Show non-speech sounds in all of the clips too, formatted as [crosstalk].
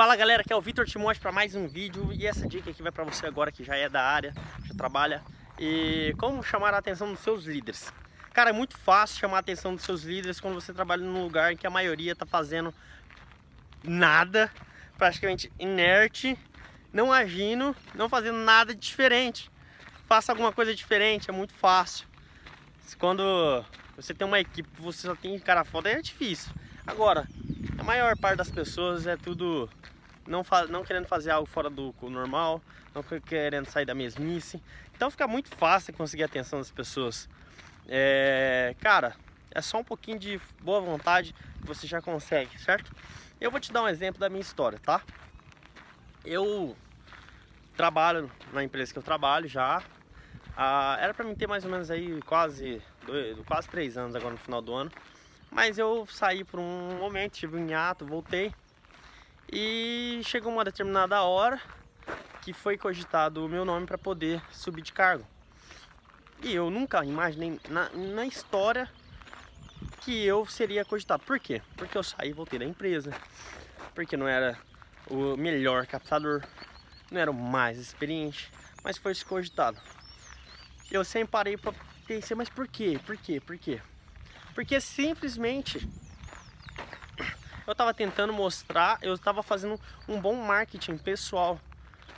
Fala galera, aqui é o Vitor Timóteo para mais um vídeo e essa dica aqui vai para você agora que já é da área, já trabalha e como chamar a atenção dos seus líderes. Cara, é muito fácil chamar a atenção dos seus líderes quando você trabalha num lugar em que a maioria está fazendo nada, praticamente inerte, não agindo, não fazendo nada diferente. Faça alguma coisa diferente, é muito fácil. Quando você tem uma equipe você só tem cara foda, é difícil. Agora, a maior parte das pessoas é tudo não, não querendo fazer algo fora do normal, não querendo sair da mesmice. Então fica muito fácil conseguir a atenção das pessoas. É, cara, é só um pouquinho de boa vontade que você já consegue, certo? Eu vou te dar um exemplo da minha história, tá? Eu trabalho na empresa que eu trabalho já. Ah, era para mim ter mais ou menos aí quase, dois, quase três anos agora no final do ano. Mas eu saí por um momento, tive um hiato, voltei. E chegou uma determinada hora que foi cogitado o meu nome para poder subir de cargo. E eu nunca imaginei na, na história que eu seria cogitado. Por quê? Porque eu saí e voltei da empresa. Porque não era o melhor captador, não era o mais experiente, mas foi cogitado. Eu sempre parei para pensar, mas por quê? Por quê? Por quê? Porque simplesmente eu estava tentando mostrar, eu estava fazendo um bom marketing pessoal,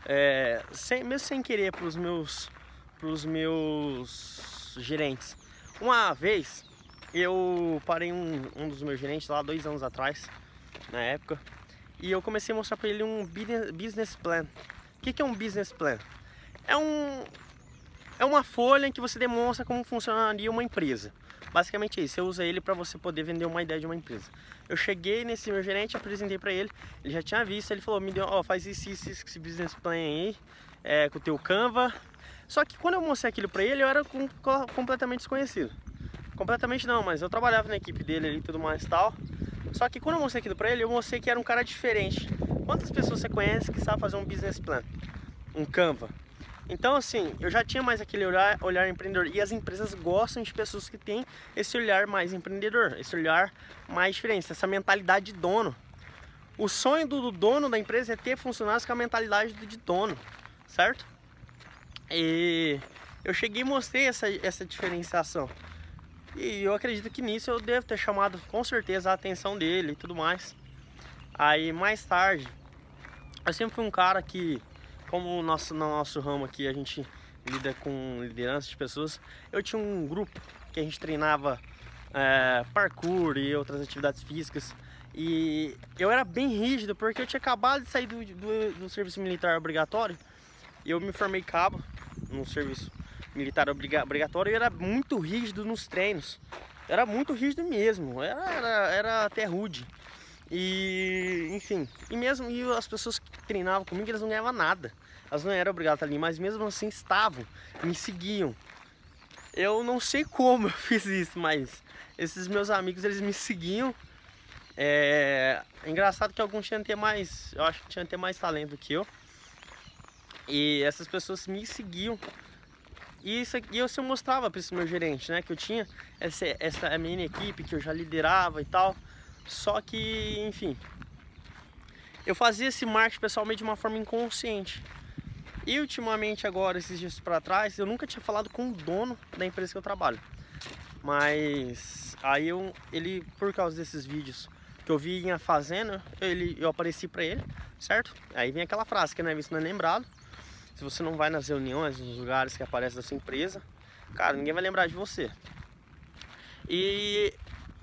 é, sem, mesmo sem querer para os meus, pros meus gerentes. Uma vez eu parei um, um dos meus gerentes lá dois anos atrás, na época, e eu comecei a mostrar para ele um business plan. O que, que é um business plan? É um é uma folha em que você demonstra como funcionaria uma empresa. Basicamente é isso, você usa ele para você poder vender uma ideia de uma empresa. Eu cheguei nesse meu gerente, apresentei para ele, ele já tinha visto, ele falou, me deu, ó, faz isso, isso, esse business plan aí, é, com o teu Canva. Só que quando eu mostrei aquilo para ele, eu era com, completamente desconhecido. Completamente não, mas eu trabalhava na equipe dele e tudo mais e tal. Só que quando eu mostrei aquilo para ele, eu mostrei que era um cara diferente. Quantas pessoas você conhece que sabe fazer um business plan? Um Canva? Então, assim, eu já tinha mais aquele olhar, olhar empreendedor. E as empresas gostam de pessoas que têm esse olhar mais empreendedor, esse olhar mais diferente, essa mentalidade de dono. O sonho do, dono da empresa é ter funcionários com a mentalidade de dono, certo? E eu cheguei e mostrei essa, essa diferenciação. E eu acredito que nisso eu devo ter chamado com certeza a atenção dele e tudo mais. Aí mais tarde, eu sempre fui um cara que como o nosso, no nosso ramo aqui a gente lida com liderança de pessoas, eu tinha um grupo que a gente treinava é, parkour e outras atividades físicas. E eu era bem rígido porque eu tinha acabado de sair do, do, do serviço militar obrigatório e eu me formei cabo no serviço militar obrigatório e era muito rígido nos treinos. Era muito rígido mesmo, era, era, era até rude. E, enfim, e mesmo e as pessoas que treinavam comigo, elas não ganhavam nada. Elas não eram obrigadas ali, mas mesmo assim estavam, me seguiam. Eu não sei como [laughs] eu fiz isso, mas esses meus amigos, eles me seguiam. É, é engraçado que alguns tinham ter mais, eu acho que tinham ter mais talento que eu. E essas pessoas me seguiam. E isso aqui eu sempre mostrava para esse meu gerente, né, que eu tinha essa essa minha equipe que eu já liderava e tal. Só que, enfim, eu fazia esse marketing pessoalmente de uma forma inconsciente. E ultimamente agora, esses dias para trás, eu nunca tinha falado com o dono da empresa que eu trabalho. Mas aí eu, ele, por causa desses vídeos que eu vi em fazenda, ele, eu apareci para ele, certo? Aí vem aquela frase que não é visto, não é lembrado. Se você não vai nas reuniões, nos lugares que aparece da sua empresa, cara, ninguém vai lembrar de você. E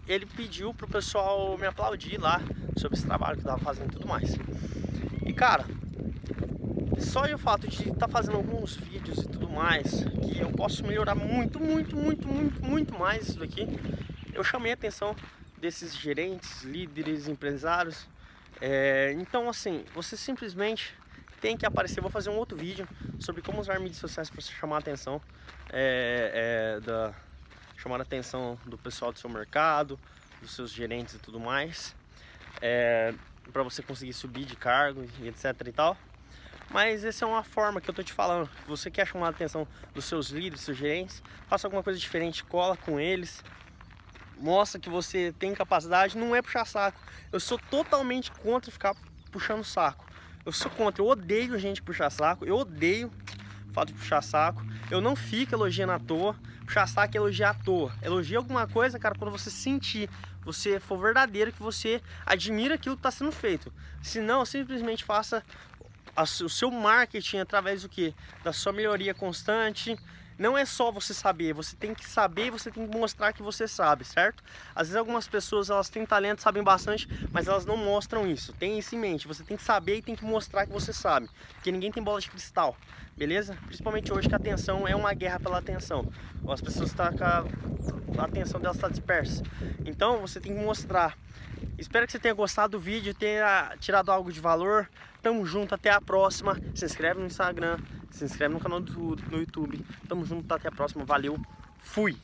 ele pediu pro pessoal me aplaudir lá sobre esse trabalho que eu tava fazendo e tudo mais. E cara, só o fato de estar tá fazendo alguns vídeos e tudo mais, que eu posso melhorar muito, muito, muito, muito, muito mais isso daqui, eu chamei a atenção desses gerentes, líderes, empresários. É, então assim, você simplesmente tem que aparecer. Vou fazer um outro vídeo sobre como usar mídias sociais para chamar a atenção é, é, da chamar a atenção do pessoal do seu mercado, dos seus gerentes e tudo mais, é, para você conseguir subir de cargo e etc e tal. Mas essa é uma forma que eu tô te falando. Você quer chamar a atenção dos seus líderes, seus gerentes, faça alguma coisa diferente, cola com eles, mostra que você tem capacidade, não é puxar saco. Eu sou totalmente contra ficar puxando saco. Eu sou contra, eu odeio gente puxar saco, eu odeio o fato de puxar saco. Eu não fico elogiando à toa. Puxar saco elogiar à toa. Elogia alguma coisa, cara, quando você sentir, você for verdadeiro, que você admira aquilo que está sendo feito. Se não, simplesmente faça o seu marketing através do que? Da sua melhoria constante, não é só você saber, você tem que saber e você tem que mostrar que você sabe, certo? Às vezes algumas pessoas elas têm talento, sabem bastante, mas elas não mostram isso. Tem isso em mente, você tem que saber e tem que mostrar que você sabe, porque ninguém tem bola de cristal, beleza? Principalmente hoje que a atenção é uma guerra pela atenção. As pessoas estão a, a atenção delas está dispersa. Então você tem que mostrar. Espero que você tenha gostado do vídeo, tenha tirado algo de valor. Tamo junto, até a próxima. Se inscreve no Instagram, se inscreve no canal do no YouTube. Tamo junto, até a próxima. Valeu, fui!